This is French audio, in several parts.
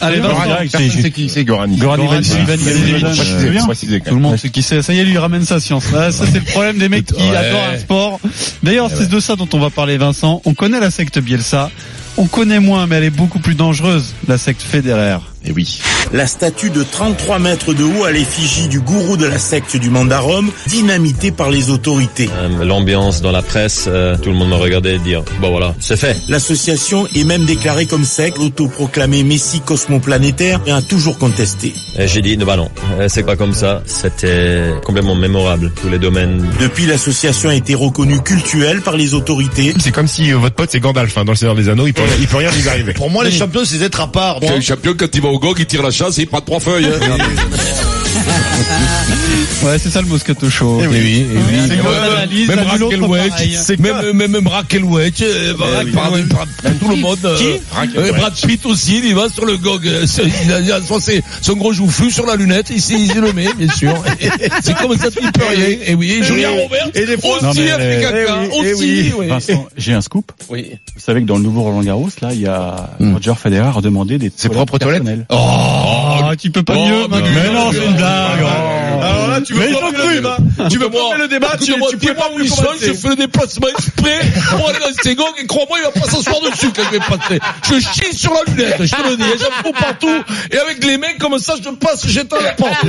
Vincent. personne sait qui c'est Goran. Goran Goran Ivanovic. Ivanovic. Précisez, précisez, quand Tout le monde sait qui c'est. Ça y est, lui, il ramène sa science. Ah, ça, c'est le problème des mecs qui adorent un sport. D'ailleurs, c'est de ça dont on va parler, Vincent. On connaît la secte Bielsa. On connaît moins, mais elle est beaucoup plus dangereuse, la secte Federer. Et oui. La statue de 33 mètres de haut à l'effigie du gourou de la secte du Mandarum, dynamitée par les autorités. Euh, L'ambiance dans la presse, euh, tout le monde me regardait et dire bon voilà, c'est fait. L'association est même déclarée comme secte, autoproclamée Messie cosmoplanétaire et a toujours contesté. Et J'ai dit bah non, euh, c'est pas comme ça. C'était complètement mémorable tous les domaines. Depuis, l'association a été reconnue cultuelle par les autorités. C'est comme si euh, votre pote c'est Gandalf hein, dans le Seigneur des Anneaux, il peut, il peut rien lui arriver. Pour moi, les champions, c'est d'être à part. Le champion, quand il va au gog, il tire la chasse il prend trois feuilles. hein. Ouais, c'est ça le Moscato Show. Eh oui, eh oui. C'est comme ouais, l'analyse, Même l'autre, Raquel. Welch, même, même, même Raquel Welch, tout le monde. euh, euh, Brad Pitt aussi, il va sur le gog. euh, c'est- Il a, son, c'est- gros joufflu sur la lunette, il, s'est- il le met, bien sûr. C'est comme ça, il peut rien. Et oui, Julien Robert, Et des fois- aussi, Non, mais, a fait caca, oui, eh aussi, oui. Vincent, j'ai un scoop. Oui. Vous savez que dans le nouveau Roland Garros, là, il y a Hmm. Roger Federer a demandé des Ses propres toilettes. Oh, tu peux pas Oh, mieux, mais non, Mais non, mais c'est non. une blague. Alors là, tu veux ils ont le cru. débat. Tu veux pas le débat, tu, peux pas plus Buisson, commenter. je fais le déplacement exprès pour aller dans ces gongs et crois-moi, il va pas s'asseoir dessus quand je vais passer. Je chie sur la lunette, je te le dis, j'en fous partout, et avec les mains comme ça, je passe, j'éteins la porte.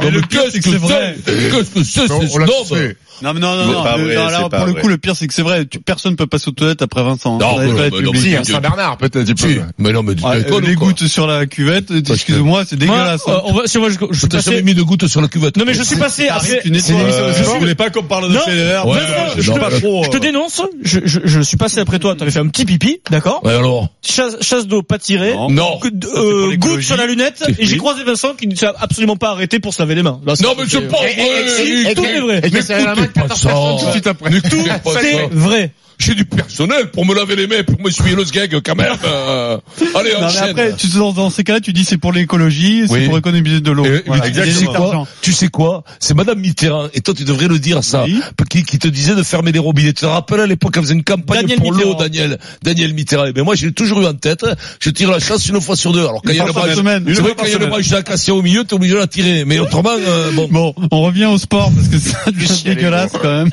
Mais le pire, c'est que c'est vrai. Qu'est-ce que c'est, On- Non, mais non, non, non. pas le- vrai, non, là, c'est pas pour le vrai. coup, le pire, c'est que c'est vrai. Tu, personne peut passer aux toilettes après Vincent. Non, Dans les mais toilettes non, mais non. Si, à Saint-Bernard peut-être, tu Si, mais non, mais tu Ouais, déconnes les gouttes sur la cuvette, excuse-moi, c'est dégueulasse. euh, hein. on va, si moi, je, je suis passé, mis de gouttes sur la cuvette. non mais je suis passé après. Euh, je je suis- voulais pas qu'on parle de. Ouais, je te dénonce, je, je, je suis passé après toi, t'avais fait un petit pipi, d'accord? Alors. Chasse, d'eau pas tirée, Non. euh, l'écologie. goutte sur la lunette, et j'ai croisé Vincent qui ne s'est absolument pas arrêté pour se laver les mains. Non, mais c'est pas vrai. tout est vrai. Et tu serré la main de Écoutez pas 14 ça. personnes tout de suite après. Mais tout, C'est vrai. J'ai du personnel pour me laver les mains, pour m'essuyer le sgeg quand même. euh. Allez, Non, mais après, tu, dans, dans ces cas-là, tu dis c'est pour l'écologie, c'est Oui. pour économiser de l'eau. Voilà. tu sais quoi argent. Tu sais quoi C'est Madame Mitterrand, et toi tu devrais le dire ça, Oui. qui, qui te disait de fermer les robinets. Tu te rappelles à l'époque, elle faisait une campagne Daniel pour l'eau. Daniel, Daniel Mitterrand. Mais moi j'ai toujours eu en tête, je tire la chasse une fois sur deux. Alors quand il y a Une le branche, semaine. Une c'est vrai quand il y a le semaine. branche d'acacia au milieu, t'es obligé de la tirer. Mais autrement, euh, bon. Bon, on revient au sport parce que devient dégueulasse quand même.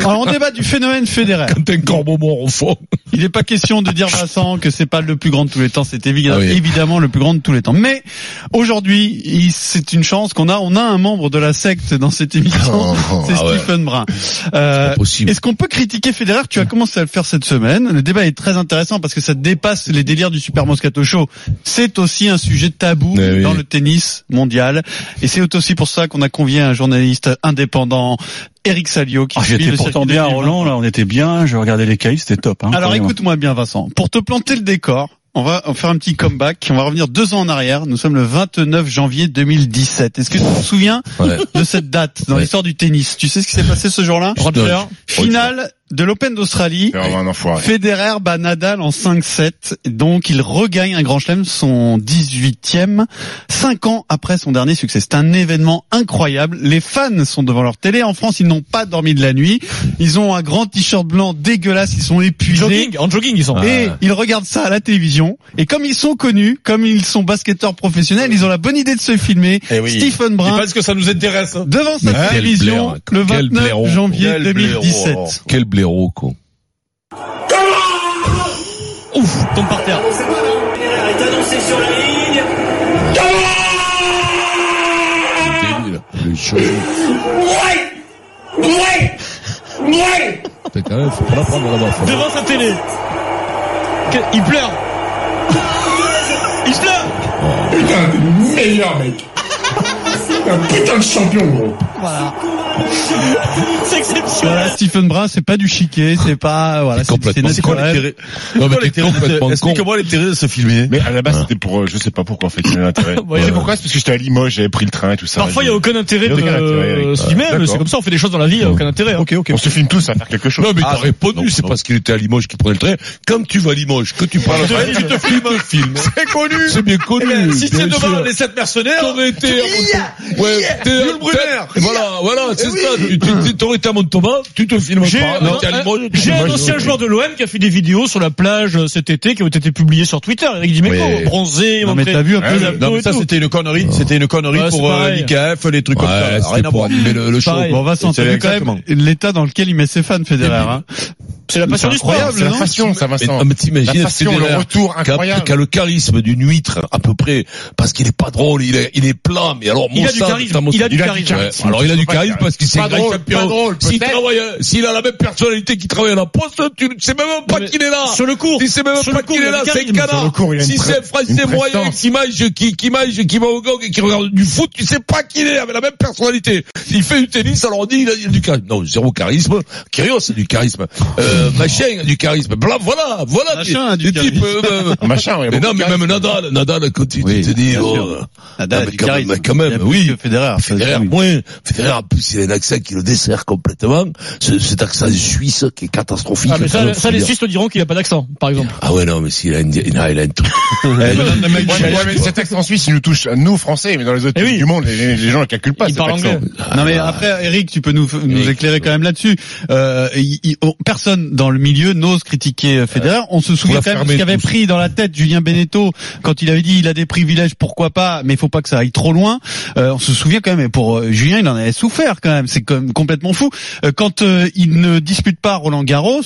Alors on débat du phénomène Federer. Quand un corbeau mort au fond. Il n'est pas question de dire Vincent que c'est pas le plus grand de tous les temps, c'est évidemment, Ah oui. évidemment le plus grand de tous les temps. Mais aujourd'hui, c'est une chance qu'on a, on a un membre de la secte dans cette émission, c'est ah ouais. Stephen Brun. Euh. Est-ce qu'on peut critiquer Federer? Tu as commencé à le faire cette semaine. Le débat est très intéressant parce que ça dépasse les délires du Super Moscato Show. C'est aussi un sujet tabou oui. dans le tennis mondial, et c'est aussi pour ça qu'on a convié un journaliste indépendant, Eric Salio, qui Ah, J'étais pourtant bien à 2020. Roland, là, on était bien, je regardais les cahiers, c'était top. Hein, Alors écoute-moi bien Vincent, pour te planter le décor, on va faire un petit comeback, on va revenir deux ans en arrière, nous sommes le 29 janvier 2017. Est-ce que tu te souviens Ouais. de cette date dans Ouais. l'histoire du tennis? Tu sais ce qui s'est passé ce jour-là? Roger. Finale de l'Open d'Australie. Federer bat Nadal en 5-7, donc il regagne un grand chelem, son 18e, cinq ans après son dernier succès. C'est un événement incroyable. Les fans sont devant leur télé. En France, ils n'ont pas dormi de la nuit. Ils ont un grand t-shirt blanc dégueulasse. Ils sont épuisés. Jogging, en jogging ils sont. Et ils regardent ça à la télévision. Et comme ils sont connus, comme ils sont basketteurs professionnels, ils ont la bonne idée de se filmer. Eh oui. Stephen Brun parce que ça nous intéresse. devant sa télévision le quel 29 blaireau. janvier Quel 2017. blaireau. Quel blaireau, quoi. Ouf, tombe par terre. Débile. Le show. Putain, quand même, faut pas la prendre là-bas. Devant sa télé. Que- Il pleure. Il pleure. Putain, t'es le meilleur, mec. Un putain de champion, gros. C'est exceptionnel. Voilà, Stephen Brun, c'est pas du chiquet, c'est pas, voilà, c'est c'est complètement C'est quoi naturel. l'intérêt Non, mais Quoi t'es l'intérêt complètement con. Explique-moi l'intérêt de se filmer. Mais à la base, c'était pour, euh, je sais pas pourquoi, en fait, il y a un intérêt. Ouais. Tu sais pourquoi? C'est parce que j'étais à Limoges, j'avais pris le train et tout ça. Parfois il y a aucun intérêt Il y a de aucun intérêt, Eric. se filmer, mais c'est comme ça, on fait des choses dans la vie, il y a aucun intérêt. hein. Ok, ok. On se filme tous à faire quelque chose. Non, mais Ah, t'as répondu, c'est parce qu'il était à Limoges qu'il prenait le train. Quand tu vas à Limoges, que tu parles Je train, tu te filmes un film. C'est connu. C'est bien connu. Eh si c'est devant les sept mercenaires, il Ouais, t'es- Yul Brunner. Voilà, voilà, c'est ça. Tu, tu, t'aurais été à Montauban, tu te filmes J'ai pas. un- t'es à Limoges, tu j'ai un ancien joueur de l'OM qui a fait des vidéos sur la plage euh, cet été qui ont été publiées sur Twitter. Eric Dimeco, Ouais. bronzé, Non, mais montré t'as vu un peu la- Non, mais ça, c'était une connerie. C'était une connerie Ouais, c'est pour euh, pareil. l'IKF, les trucs Ouais, comme ça. c'était Rien à pour voir. animer le, le show. Pareil. Bon, Vincent, C'est t'as vu quand même l'état dans lequel il met ses fans, Federer. Hein. C'est la passion du sport. incroyable, C'est la passion, ça, Mais, Vincent. non, mais t'imagines, La passion, le retour qui incroyable. Qui a le charisme d'une huître, à peu près, parce qu'il est pas drôle, il est, il est plat, mais alors, Il a du Mossad- il a du Il charisme. Ouais, alors il a du charisme parce qu'il s'est champion. S'il travaille, s'il a la même personnalité qu'il travaille à la poste, tu ne sais même pas mais qu'il est là. Sur le cours. Tu sais même pas qu'il il est là, c'est un canard. Si c'est un Français moyen qui mange, qui, qui mange, qui va au gog et qui regarde du foot, tu sais pas qu'il est avec la même personnalité. Il fait du tennis, alors on dit il a, du charisme. Non, zéro charisme. Kyrgios a du charisme. Euh, machin a du charisme. Bla, voilà, voilà. Machin du types, charisme. euh, euh, Machin, a mais non, de mais même Nadal, Nadal, quand tu, Oui, tu te dis, bien oh. Nadal Ah, a mais du quand charisme. même, quand même, Il y a plus oui. Federer. Federer oui. moins. Federer en plus il a un accent qui le dessert complètement. Ce, cet accent suisse qui est catastrophique. Ah, mais ça, ça, les dire- Suisses te diront qu'il a pas d'accent, par exemple. Ah ouais non mais s'il a une, il a, il a un truc. Ouais, mais cet accent suisse, il nous touche, nous, Français, mais dans les autres Eh pays oui. du monde, les, les gens le calculent pas, Il cet parle accent. anglais. Non mais après Eric, tu peux nous éclairer quand même là-dessus. Euh, il- il- oh, personne dans le milieu n'ose critiquer euh, Federer. On se souvient quand même de ce qu'avait pris dans la tête Julien Beneteau quand il avait dit il a des privilèges, pourquoi pas, mais il faut pas que ça aille trop loin. Euh, on se souvient quand même. Et pour euh, Julien, il en avait souffert quand même. C'est quand même complètement fou. Euh, quand euh, il ne dispute pas Roland Garros,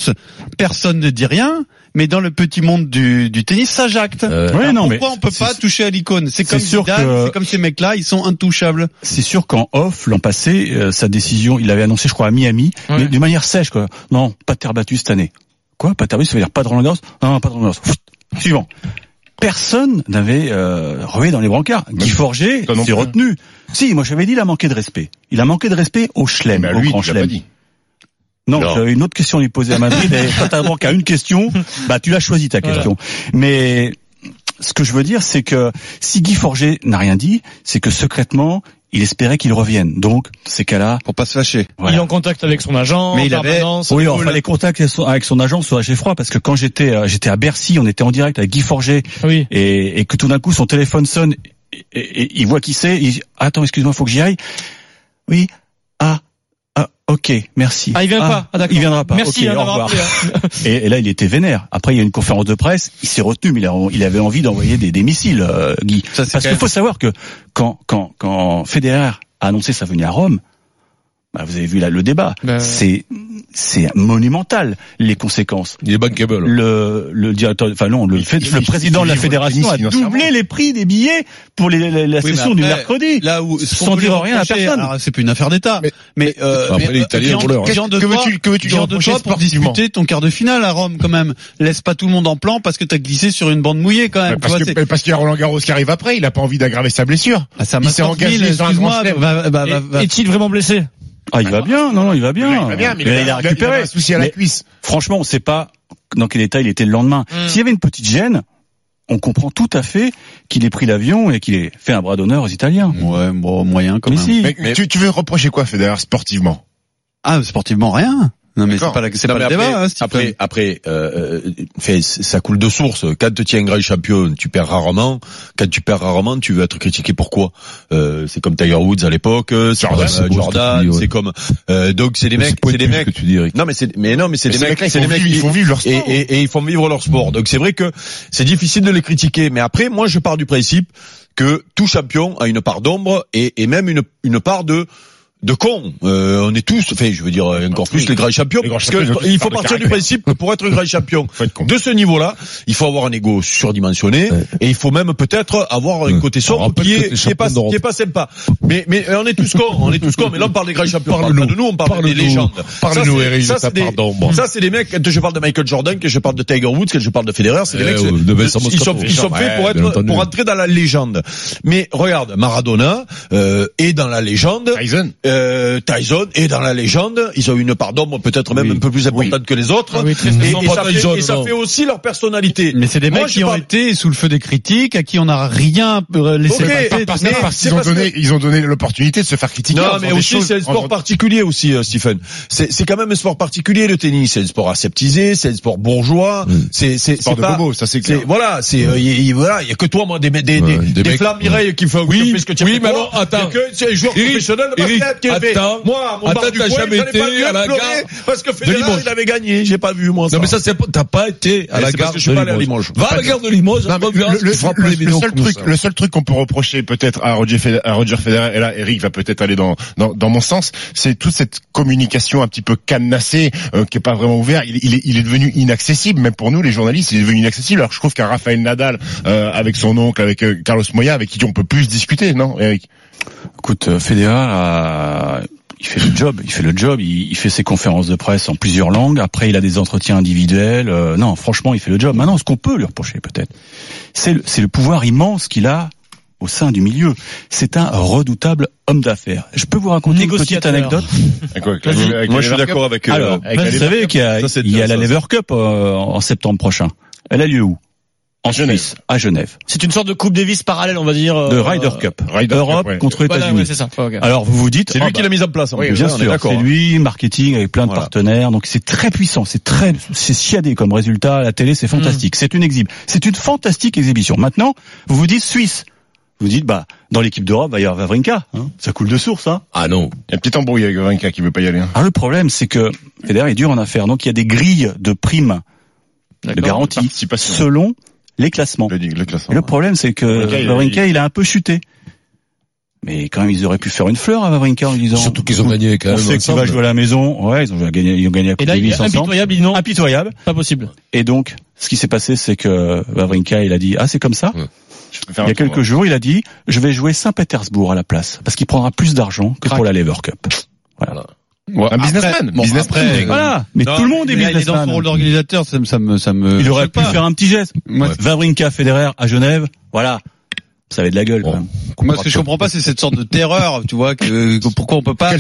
personne ne dit rien. Mais dans le petit monde du, du tennis, ça jacte. Euh, Ouais, non, mais Pourquoi on peut pas toucher à l'icône C'est comme c'est sûr Zidane, que- c'est comme ces mecs-là, ils sont intouchables. c'est sûr qu'en off l'an passé, euh, sa décision, il avait annoncé, je crois, à Miami, Ouais. mais de manière sèche, quoi. Non, pas de terre battue cette année. Quoi, pas de terre battue, ça veut dire pas de Roland Garros Non, non, pas de Roland Garros. Pfft. Suivant. Personne n'avait euh, dans les brancards. Guy Forger s'est plus. retenu. Si, moi j'avais dit il a manqué de respect. Il a manqué de respect au à au lui, grand tu l'as pas Chelem. dit. Non, Non. j'avais une autre question à lui poser à Madrid. et quand t'as manqué à une question, bah tu l'as choisi ta Voilà. question. Mais ce que je veux dire, c'est que si Guy Forger n'a rien dit, c'est que secrètement, il espérait qu'il revienne. Donc, ces cas-là, Pour pas se fâcher. voilà. Il est en contact avec son agent. Mais il avait- Oui, enfin cool. les contacts avec son- avec son agent sont assez froids parce que quand j'étais euh, j'étais à Bercy, on était en direct avec Guy Forger Oui. et, et que tout d'un coup son téléphone sonne et, et- et il voit qui c'est, il dit attends excuse-moi faut que j'y aille. Oui ah ok merci. Ah, il vient pas. Ah, il viendra pas. Merci hein, au revoir. hein. Et, et là il était vénère. Après il y a une conférence de presse, il s'est retenu mais il, a- il avait envie d'envoyer des, des missiles euh, Guy. Ça, Parce qu'il faut savoir que quand quand quand Federer a annoncé sa venue à Rome, bah, vous avez vu là le débat, Ben- c'est c'est monumental les conséquences Il est bankable. le, le directeur, enfin non, le, fait- le président de la fédération a doublé les prix des billets pour les, la, la Oui, session du après, mercredi. Là où Sans dire rien à personne. c'est plus une affaire d'État. Mais, Mais- euh, Après, mais, l'heure. viande de Que veux-tu- que veux-tu de toi pour disputer ton quart de finale à Rome quand même. Laisse pas tout le monde en plan parce que t'as glissé sur une bande mouillée quand même. Parce que- parce qu'il y a Roland Garros qui arrive après, il a pas envie d'aggraver sa blessure. Ah, ça il s'est engagé excuse-moi, Est-il vraiment blessé? Ah, il va bien, non, non, il va bien. Il va bien, mais, il, a, il a récupéré. un souci à la Mais cuisse. franchement, on sait pas dans quel état il était le lendemain. Mm. S'il y avait une petite gêne, on comprend tout à fait qu'il ait pris l'avion et qu'il ait fait un bras d'honneur aux Italiens. Ouais, bon, moyen quand Mais même. si. Mais, tu, tu veux reprocher quoi, Federer, sportivement? Ah, sportivement rien. Non mais c'est pas, la- c'est pas le après, débat. Hein, après, après, euh, euh, fait, ça coule de source. Quand tu es un grand champion, tu perds rarement. Quand tu perds rarement, tu veux être critiqué. Pourquoi? Euh, C'est comme Tiger Woods à l'époque, c'est Jordan, c'est euh, beau ce que Jordan, c'est comme euh, donc c'est des mecs, c'est c'est des mecs. que tu dis. Non mais c'est mais non mais c'est des mecs, c'est des mecs ils font vivre leur et, sport. et, et ils font vivre leur sport. Donc c'est vrai que c'est difficile de les critiquer. Mais après, moi je pars du principe que tout champion a une part d'ombre et, et même une une part de de con. Euh, on est tous, enfin, je veux dire encore plus Oui. les grands champions, Les grands parce champions, que il faut partir du principe que pour être grand champion de ce niveau-là, il faut avoir un ego surdimensionné et il faut même peut-être avoir un côté sombre qui est, qui est pas qui est pas sympa. Mais mais euh, on est tous cons, on est tous cons. Mais là on parle des grands champions, on parle Parle-nous. pas de nous, on parle des Parle-nous. légendes. Parle-nous, Ça, c'est- Eric, ça, c'est des- mecs. Quand je parle de Michael Jordan, que je parle de Tiger Woods, que je parle de Federer, c'est des Eh, mecs. ils sont ils sont Ouais, faits pour être pour entrer dans la légende. Mais regarde, Maradona euh, est dans la légende. Tyson. Euh, euh, Tyson est dans la légende. Ils ont une part d'ombre peut-être même un peu plus importante que les autres. Ah oui, très et, et ça, fait, et ça non. fait aussi leur personnalité. Mais c'est des Moi, mecs qui ont été sous le feu des critiques, à qui on n'a rien euh, laissé Ok, passer. mais- parce qu'ils ont que- donné, ils ont donné l'opportunité de se faire critiquer. Non, mais aussi c'est un sport particulier aussi, euh, Stephen. C'est c'est quand même un sport particulier le tennis. C'est un sport aseptisé, c'est un sport bourgeois. C'est c'est Sport c'est de pas. bobo, ça c'est clair. Voilà, c'est euh, y- y- voilà, il y a que toi moi des des des, flammes Mireille qui font Oui, que tu as oui, mais alors, attends. Il que joueur professionnel de basket attends. Moi, mon Attends, bar du t'as coin, jamais pas à la gare parce que Federer Limoges. il avait gagné. J'ai pas vu moi ça. Non mais ça c'est t'as pas été à la gare que je suis de pas allé à Limoges. Va à la gare de Limoges, le, seul truc, ça. le seul truc qu'on peut reprocher peut-être à Roger Federer, et là Eric va peut-être aller dans, dans, mon sens, c'est toute cette communication un petit peu cadenassée, euh, qui est pas vraiment ouverte. Il, il est, il est devenu inaccessible, même pour nous les journalistes, il est devenu inaccessible. Alors je trouve qu'un Rafael Nadal, euh, avec son oncle, avec euh, Carlos Moya, avec qui on peut plus discuter, non, Eric? Écoute, euh, Federer, a- il fait le job, il fait le job, il, il fait ses conférences de presse en plusieurs langues. Après, il a des entretiens individuels. Euh, non, franchement, il fait le job. Maintenant, ce qu'on peut lui reprocher peut-être, c'est le, pouvoir immense qu'il a au sein du milieu. C'est un redoutable homme d'affaires. Je peux vous raconter une petite anecdote. Avec quoi, avec la- avec Moi je suis d'accord avec. euh, Alors, avec vous savez qu'il y a, Ça, c'est il y a la Lever Cup euh, en septembre prochain. Elle a lieu où? En Genève. Suisse, à Genève. C'est une sorte de Coupe Davis parallèle, on va dire. euh, De Ryder Cup. Ryder Cup, Europe ouais. contre Voilà, États-Unis. ouais, c'est ça. Alors vous vous dites, C'est lui ah qui bah, l'a mis en place. en Oui, bien hein, sûr, d'accord, c'est hein. lui, marketing avec plein de Voilà. partenaires, donc c'est très puissant, c'est très, c'est chiadé comme résultat à la télé, c'est fantastique, c'est une exhibe, c'est une fantastique exhibition. Maintenant, vous vous dites Suisse, vous dites bah dans l'équipe d'Europe va y avoir Vavrinka, hein, ça coule de source, hein. Ah non. Il y a un petit embrouille avec Varinka qui veut pas y aller. hein. Alors le problème c'est que Federer est dur en affaires, donc il y a des grilles de primes de garantie selon les classements. Le, le classement. Et le problème c'est que Wawrinka, il a- Vavrinka il a un peu chuté. Mais quand même, ils auraient pu faire une fleur à Vavrinka en lui disant. Surtout qu'ils ont gagné quand On même. sait qu'il va jouer à la maison. Ouais, ils ont gagné, ils ont gagné la Et Coupe est ensemble. impitoyable, non, Impitoyable. pas possible. Et donc, ce qui s'est passé, c'est que Wawrinka, il a dit, ah, c'est comme ça. Il y a quelques tour. jours, il a dit, je vais jouer Saint-Pétersbourg à la place, parce qu'il prendra plus d'argent que pour la Lever Cup. Ouais, un businessman. bon, businessman. après, Voilà. Mais Non, tout le monde est là, il est dans son businessman. rôle d'organisateur, ça, me- ça me, ça me. Il aurait pu pas. faire un petit geste. Moi, Wawrinka, Federer à Genève. Voilà. Ça avait de la gueule, quand même. Moi, ce que je comprends pas, c'est cette sorte de terreur, tu vois, que, que- pourquoi on peut pas.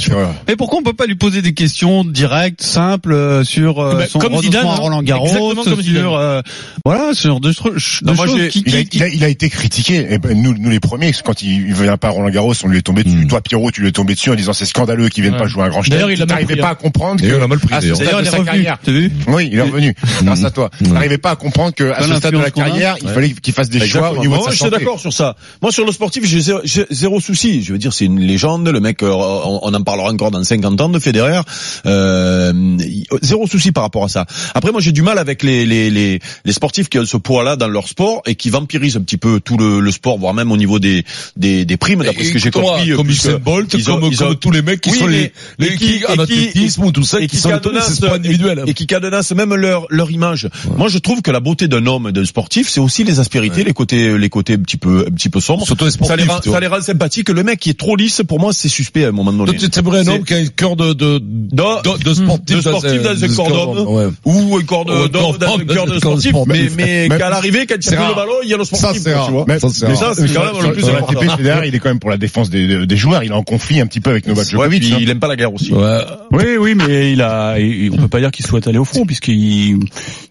Mais pourquoi on peut pas lui poser des questions directes, simples, euh, sur euh, Eh ben, son comme Zidane, à hein. Roland Garros, Exactement comme sur euh, voilà, ce genre de, de Non, moi, choses qui, Il a, qui- il, a, il a été critiqué. Et ben, nous, nous les premiers, quand il, il vient pas à Roland Garros, on lui est tombé dessus. Mm. Toi, Pierrot, tu lui es tombé dessus en disant c'est scandaleux qu'ils viennent Ouais. pas jouer un grand D'ailleurs, chelem. il l'a Tu mal n'arrivais pris, pas hein. à comprendre Et que on l'a mal pris, à ce d'ailleurs. stade de il est sa revenu. carrière. T'as vu Oui, il est revenu. Grâce à toi. Tu n'arrivais pas à comprendre que à ce stade de la carrière, il fallait qu'il fasse des choix au niveau de Moi, sa je suis santé. d'accord sur ça. Moi, sur le sportif, j'ai zéro, zéro souci. Je veux dire, c'est une légende. Le mec, euh, on, on en parlera encore dans 50 ans de Federer. Euh, il- zéro souci par rapport à ça. Après, moi, j'ai du mal avec les, les, les, les sportifs qui ont ce poids-là dans leur sport et qui vampirisent un petit peu tout le, le sport, voire même au niveau des, des, des primes, d'après ce que j'ai compris. Comme puisque Usain Bolt, ils ont- comme, ils ont- comme tous les mecs qui Oui, sont les, les et qui- en athlétisme ou tout ça, et qui qui sont cadenassent- c'est pas individuel. et qui cadenassent même leur leur image. Moi, je trouve que la beauté d'un homme, et d'un sportif, c'est aussi les aspérités, les côtés les côtés un petit peu un petit peu sombres. Surtout les ça les sportifs, rend, ça les rend sympathiques. Le mec qui est trop lisse, pour moi, c'est suspect à un moment donné. Tu t'aimerais un C'est- homme qui a un cœur de, de, de, de sportif, de sportif dans un corps d'homme. Ouais. ou un corps d'homme corps dans un corps de sportif, sport. mais, mais qu'à l'arrivée, quand il c'est prend le ballon, il y a le Ça, sportif, c'est rare. tu vois. Mais ça, c'est quand même le plus important. Federer, il est quand même pour la défense des, des joueurs. Il est en conflit un petit peu avec Novak Ouais, Djokovic. puis hein. il aime pas la guerre aussi. Ouais. Oui, oui, mais il a, il- on peut pas dire qu'il souhaite aller au front puisqu'il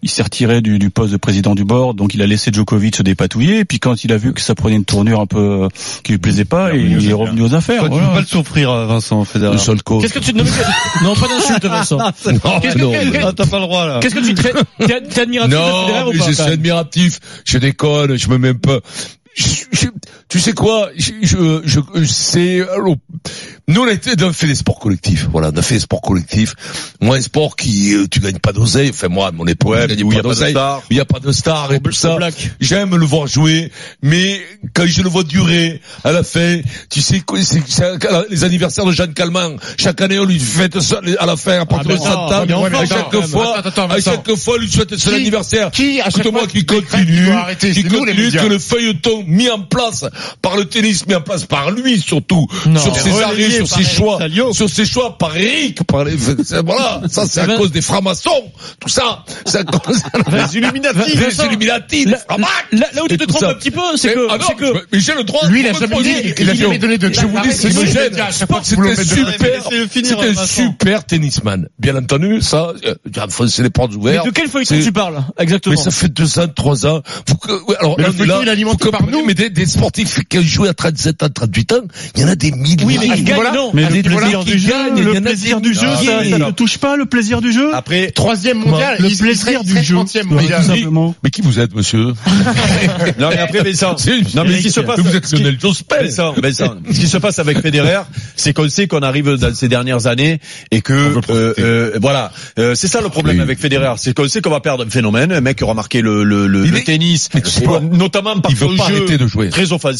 il s'est retiré du, du poste de président du board, donc il a laissé Djokovic se dépatouiller. Et puis quand il a vu que ça prenait une tournure un peu euh, qui lui plaisait pas, Il est il, revenu est aux revenu aux affaires. Toi, tu voilà. peux pas le souffrir, euh, Vincent Federer. Qu'est-ce que tu non, mais- non pas d'insulte Vincent. Qu'est-ce que- non, Ah, t'as pas le droit là. Qu'est-ce que tu traites T'es t'es admiratif de Federer Non, ou mais pas je suis quand même? admiratif. Je déconne, je me mets un peu. Je- je- tu sais quoi je, je, je- c'est nous on a été on a fait des sports collectifs voilà on a fait des sports collectifs. Moi un sport qui euh, tu gagnes pas d'oseille enfin moi à mon époque il y pas a pas de star. il y a pas de star et tout ça. J'aime le voir jouer mais quand je le vois durer à la fin tu sais quoi c'est c'est les anniversaires de Jeanne Calment chaque année on lui fête ça à la fin à partir ben de non, sa table mais à chaque fois à chaque fois on lui souhaite son anniversaire. qui, à chaque fois, qui continue, qui continue que le feuilleton mis en place par le tennis mis en place par lui surtout, Non. sur ses arrêts, Relayé sur ses choix, Salio. sur ses choix par Eric, par les, c'est- voilà, ça c'est à cause des francs-maçons, tout ça, c'est à cause des Illuminati, des Illuminati, des Là, là- où tu te trompes un petit peu, c'est Mais- que, ah non, c'est que, mais- mais j'ai le droit. Lui, il a de jamais dit- il a jamais donné de Je vous dis, ce qui me Arrête, gêne, à chaque fois que vous c'était super, c'était super tennisman. Bien entendu, ça, euh, enfoncé les portes mais ouvertes. de quel feuilleton C'est- tu parles Exactement. Mais ça fait deux ans, trois ans. Vous, que- ouais, alors, Mais il vous par nous. Mais des, des sportifs qui ont joué à 37 ans, 38 ans, il y en a des milliers. oui, mais à il ce gagne, niveau-là, non. Mais le plaisir du jeu, gagnent, il y le en a plaisir des du jeu, milliers. ça, ça ne touche pas le plaisir du jeu. Après, Troisième mondial, Le plaisir du jeu. 30e Tout mondial. simplement. Mais qui vous êtes, monsieur non mais après Vincent, non mais ce qui se passe, Vous êtes ce qui- Lionel Jospin. Ce qui se passe avec Federer, c'est qu'on sait qu'on arrive dans ces dernières années et que euh, euh, voilà, Euh, c'est ça le problème Oui. avec Federer, c'est qu'on sait qu'on va perdre un phénomène, un mec qui aura marqué le, le, le, Il le est- tennis, notamment par Il veut son pas jeu arrêter de jouer. très offensif,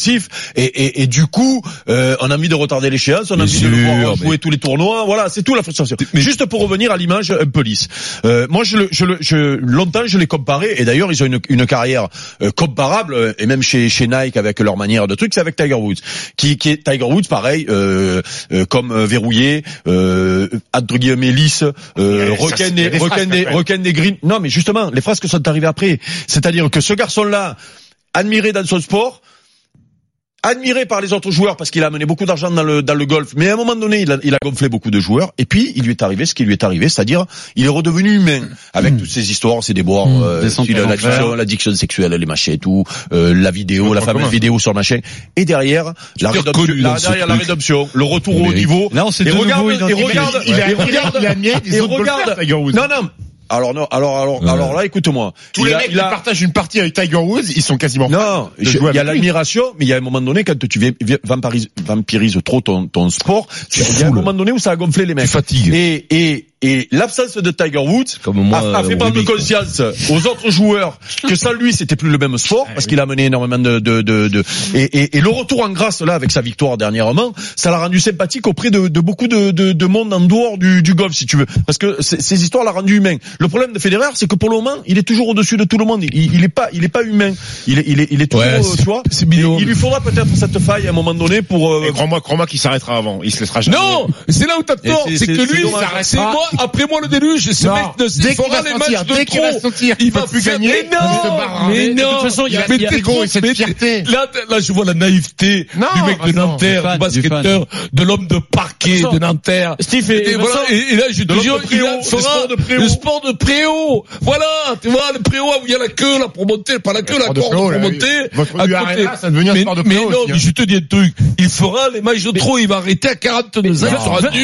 et, et, et du coup, euh, on a envie de retarder l'échéance, on a envie de le voir jouer mais- tous les tournois, voilà, c'est tout la frustration. Mais- Juste pour revenir à l'image un peu lisse, euh, moi je le, je le, je, longtemps je l'ai comparé, et d'ailleurs ils ont une, une carrière euh, comparable, euh, et même chez, chez Nike avec leur manière de truc, c'est avec Tiger Woods, qui, qui est Tiger Woods, pareil, euh, euh, comme euh, verrouillé, euh, entre guillemets lisse, euh, requin des, requin phrases des, requin des greens. Non, mais justement, les phrases que sont arrivées après, c'est-à-dire que ce garçon-là, admiré dans son sport, admiré par les autres joueurs parce qu'il a amené beaucoup d'argent dans le dans le golf, mais à un moment donné, il a, il a gonflé beaucoup de joueurs. Et puis il lui est arrivé ce qui lui est arrivé, c'est-à-dire il est redevenu humain. Avec toutes ces histoires, ces déboires, Mmh. euh, l'addiction, sexuelle, les machins et tout, euh, la vidéo, la fameuse vidéo sur le machin, et derrière la rédemption, la- derrière la le retour au niveau. Là, on s'est et nouveau regarde, et regarde, Il a- et il a- regarde, il a des et. Alors non, alors alors Ouais. alors là, écoute-moi. Tous Il les a- mecs il qui partagent une partie avec Tiger Woods, ils sont quasiment non, il y a l'admiration, mais il y a un moment donné quand tu vampirises, vampirises trop ton, ton sport, Tu il y a un moment donné où ça a gonflé les Tu mecs. fatigues. Et et et l'absence de Tiger Woods Comme moi, a, a fait prendre conscience aux autres joueurs que ça lui c'était plus le même sport parce qu'il a mené énormément de de de, de- et, et, et le retour en grâce là avec sa victoire dernièrement, ça l'a rendu sympathique auprès de, de beaucoup de, de de monde en dehors du, du golf si tu veux parce que ces histoires l'ont rendu humain. Le problème de Federer c'est que pour le moment il est toujours au-dessus de tout le monde. Il, il est pas il est pas humain. Il est il est il est toujours Ouais, euh, c'est- tu vois. Il lui faudra peut-être cette faille à un moment donné pour euh, Et crois-moi, crois-moi qu'il s'arrêtera avant. Il se laissera jamais. Non, c'est là où t'as tort, c'est- que c'est lui, c'est Ah. moi, après moi le déluge, ce Non. mec ne qu'il fera va les sentir, matchs de dès qu'il va trop. sentir il va plus gagner, mais se non, mais Mais de non, toute façon, il y a- Mais il y a t'es l'ego trop- et cette fierté. Là, là, je vois la naïveté Non, du mec de Vincent, Nanterre, du basketteur, de l'homme de parquet Vincent. de Nanterre. Steve et, là, je te de il fera sport de préau. le sport de préau. Voilà, tu vois, le préau où il y a la queue, là, pour monter, pas la queue, la corde pour monter. ça un mais, sport de mais non, aussi, hein. mais je te dis un truc. Il fera les matchs de trop, il va arrêter à 42 ans,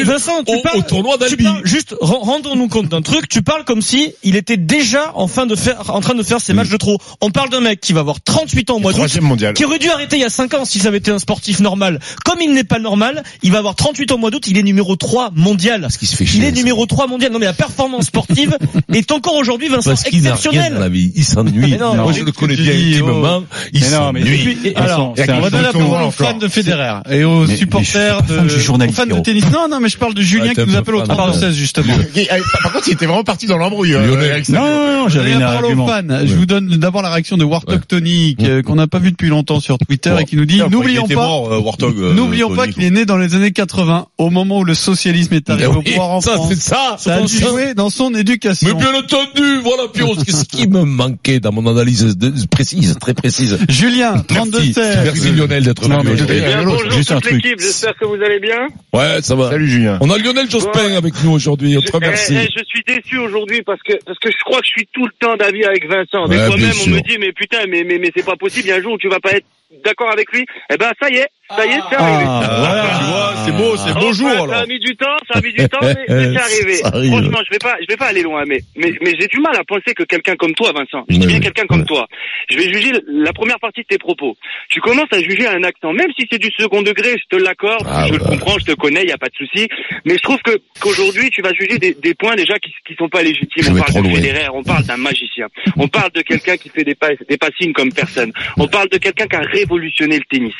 Vincent, tu au, parles, au tournoi tu d'Albi. juste, rendons-nous compte d'un truc. Tu parles comme si il était déjà en fin de faire, en train de faire ses matchs de trop. On parle d'un mec qui va avoir 38 ans au mois d'août, Troisième mondial. qui aurait dû arrêter il y a 5 ans si ça avait été un sportif normal. Comme il n'est pas normal, il va avoir 38 ans au mois d'août, il est numéro 3 mondial. Parce qu'il se fait Il chier. est numéro 3 mondial. Non mais la performance sportive est encore aujourd'hui, Vincent, Parce qu'il n'a rien dans la exceptionnelle. vie. Il s'ennuie. Moi, non, je le connais bien intimement. Il s'ennuie. Alors, c'est un On va donner la parole aux fans de Federer et aux supporters de, aux fans de tennis. Non, non, mais je parle de Julien qui nous appelle au fan, 32-16 ouais. justement. Euh, Par contre, il était vraiment parti dans l'embrouille. euh, ça. Non, non, non, J'avais aux argument. fans. Je vous donne d'abord la réaction de Warthog Tony, que- qu'on n'a pas vu depuis longtemps sur Twitter et qui nous dit n'oublions pas, euh, Warthog, euh, n'oublions pas Tony, qu'il est né dans les années 80, au moment où le socialisme est arrivé au pouvoir en ça, France. c'est ça. Ça a dû ça. jouer dans son Mais éducation. bien entendu, voilà, Pierrot, c'est ce qui me manquait dans mon analyse précise, très précise. Julien, Merci, 32-16. merci Lionel d'être mais- bien, bonjour juste un toute truc. l'équipe, j'espère que vous allez bien. Ouais, ça va. Salut Julien. On a Lionel Jospin avec nous aujourd'hui, on te Je, remercie. eh, eh, je suis déçu aujourd'hui parce que parce que je crois que je suis tout le temps d'avis avec Vincent. Des Ouais, fois même on me dit mais putain mais mais mais c'est pas possible. Un jour tu vas pas être d'accord avec lui. Eh ben ça y est, ça y est, c'est arrivé. Ah, voilà, tu vois, c'est beau, c'est beau Enfin, jour Ça a mis du temps, ça a mis du temps, mais, mais c'est arrivé. Ça arrive. Franchement, je vais pas, je vais pas aller loin, mais mais mais j'ai du mal à penser que quelqu'un comme toi, Vincent, je dis bien quelqu'un comme toi, je vais juger la première partie de tes propos. Tu commences à juger un accent, même si c'est du second degré, je te l'accorde, Ah, je le comprends, je te connais, il y a pas de souci. Mais je trouve que qu'aujourd'hui, tu vas juger des, des points déjà qui qui sont pas légitimes. On parle de loin. Federer, on parle d'un magicien, on parle de quelqu'un qui fait des pas des passings comme personne, on parle de quelqu'un qui a révolutionné le tennis.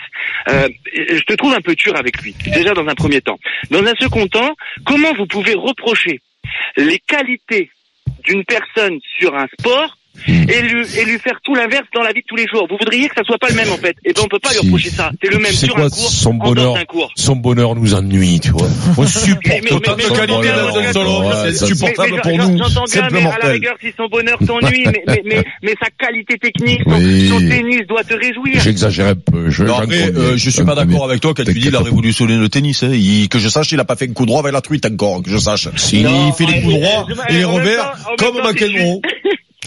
Euh, je te trouve un peu dur avec lui, déjà dans un premier temps. Dans un second temps, comment vous pouvez reprocher les qualités d'une personne sur un sport et lui, et lui faire tout l'inverse dans la vie de tous les jours. Vous voudriez que ça soit pas le même en fait. Et ben on peut pas lui reprocher ça. C'est le même Tu sais sur quoi, un cours, son en bonheur, dehors d'un cours. son bonheur nous ennuie, tu vois. On supporte Mais- mais- autant mais- de mais- qualité ouais, c'est supportable Mais- mais pour nous. J'entends bien, mais à la rigueur, si son bonheur t'ennuie, mais, mais, mais, mais sa qualité technique, son, Oui. son tennis doit te réjouir. J'exagère un peu. Je, Non, après, euh, je suis pas d'accord avec toi quand tu dis il a révolutionné le tennis. Hein. Il- que je sache, il a pas fait un coup droit avec la truite encore, que je sache. Il, fait les coups droits et les revers comme McEnroe.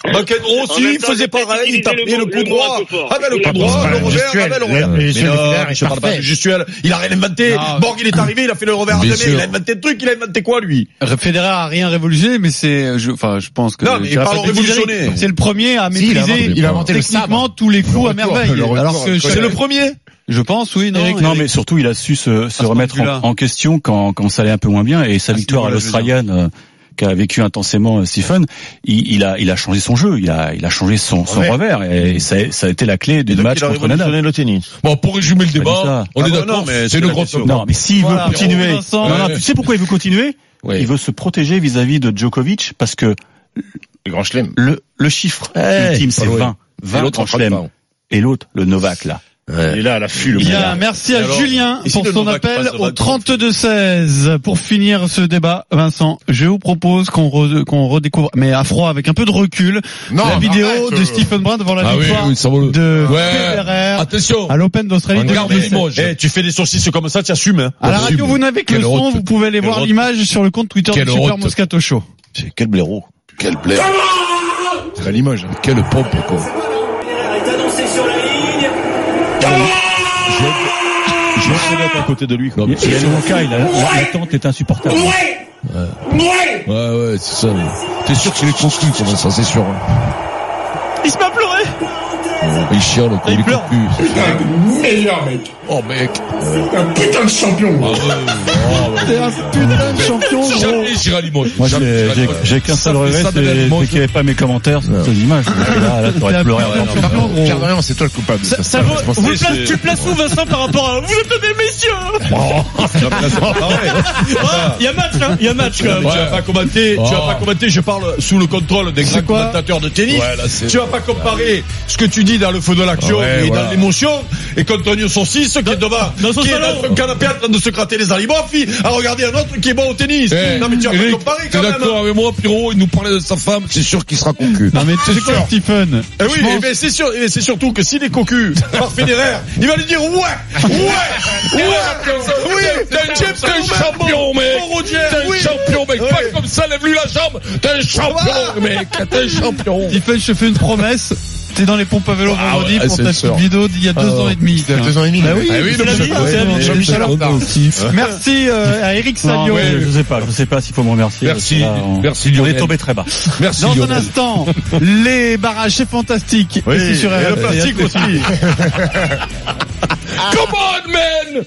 McEnroe, En si, même il faisait pareil, il tapait le coup droit fort. avec le coup droit, le revers gestuelle. avec le revers. Mais non, je parle pas parfait. de gestuelle. Il a rien inventé. Borg, il est arrivé, il a fait le revers à Bien demi, sûr. il a inventé le truc, il a inventé quoi, lui? Federer a rien révolutionné, mais c'est, je, enfin, je pense que. Non, mais parlons révolutionné. C'est le premier à maîtriser inventé- il a inventé le techniquement tous les coups à merveille. Alors que c'est le premier? je pense, oui, non. Eric, non, Eric mais surtout, il a su se, se ce remettre en, en question quand, quand ça allait un peu moins bien. Et sa À ce victoire à l'Australienne, euh, qu'a vécu intensément euh, Stephen, il, il a, il a changé son jeu. Il a, il a changé son, son Ouais. revers. Et ça, a- ça a été la clé du match il contre Nadal. le tennis. Bon, pour résumer le débat, on Ah est bah d'accord, mais c'est grosse question. Non, mais s'il Voilà, veut continuer, Vincent. non, non, Ouais. tu sais pourquoi il veut continuer? Oui. Il veut se protéger vis-à-vis de Djokovic parce que Le grand chelem. le, le chiffre Eh, ultime, c'est loin. 20. Et 20 l'autre, grand chelem. Et l'autre, le Novak, là. Il est là, à l'affût, le Bien, merci à alors, Julien pour son Novak appel au 23? 32-16. Pour finir ce débat, Vincent, je vous propose qu'on re- qu'on redécouvre, mais à froid, avec un peu de recul, Non, la vidéo arrête, de euh. Stephen Brun devant la Ah victoire oui, de Ouais. Federer Attention. à l'Open d'Australie. Regarde 2017. Limoges. Eh, tu fais des saucisses comme ça, tu assumes, hein. À la radio, vous n'avez que le son, vous pouvez aller Quelle voir l'image sur le compte Twitter Quelle du Super. Moscato Show. Quel blaireau. Quel blaire. C'est à Limoges. Quelle pompe, quoi. J'ai essayé d'être à côté de lui, quoi. Non, mais Il y a le cas, il a, la- l'attente est insupportable. Ouais, ouais, c'est ça. T'es sûr que c'est les conclus, comme ça, c'est sûr. hein. Il se met à pleurer. Il chiale, quoi, il est pleure. conclu. meilleur mec. Oh, mec. Un putain de champion. Ah, ouais. C'est un putain de champion, gros. Jamais j'irai à Limoges. Moi, j'ai, qu'un seul regret, c'est, qu'il n'y avait pas mes commentaires sur cette image. Là, là, t'aurais pleuré. putain. Pierre Dorian, c'est toi le coupable. Ça, ça, vous tu le places où Vincent par rapport à vous êtes des messieurs Ah, Il y a match hein, il y a match quand même. Mais tu vas pas commenter, tu vas Oh. pas commenter, je parle sous le contrôle des grands commentateurs de tennis. Ouais, là, c'est- tu vas pas comparer ce que tu dis dans le feu de l'action Ouais, et voilà. dans l'émotion et qu'Antonio Saucisse qui est devant, dans son qui est salon. dans son canapé en train de se gratter les alibofs, à regarder un autre qui est bon au tennis. Eh, non mais tu vas Eric, pas comparer quand même. d'accord avec moi, Pierrot, il nous parlait de sa femme, c'est sûr qu'il sera concu. Non mais tu sais quoi, Stephen Eh oui, pense- eh ben, c'est sûr, et c'est surtout que s'il est cocu par Federer, il va lui dire ouais, ouais, ouais, oui, T'es un, champion, mec. T'es un champion, mec. Pas comme ça, lève-lui la jambe. T'es un champion, mec. T'es un champion. Stephen, je fais une promesse. T'es dans les pompes à vélo Ah vendredi ouais, pour ta petite vidéo d'il y a deux Ah ans et demi. Il y a deux ans et demi. Bah oui, Ah oui, c'est non, la mais vie, c'est- c'est la vie. ouais, Jean-Michel. Merci euh, à Eric Salio. ouais, je sais pas, je sais pas s'il faut me remercier. Merci, là, on- merci On est Lionel. tombé très bas. Merci Dans un Lionel. instant, les barrages, c'est fantastique. Oui, et c'est sur et le plastique aussi. Come on, man!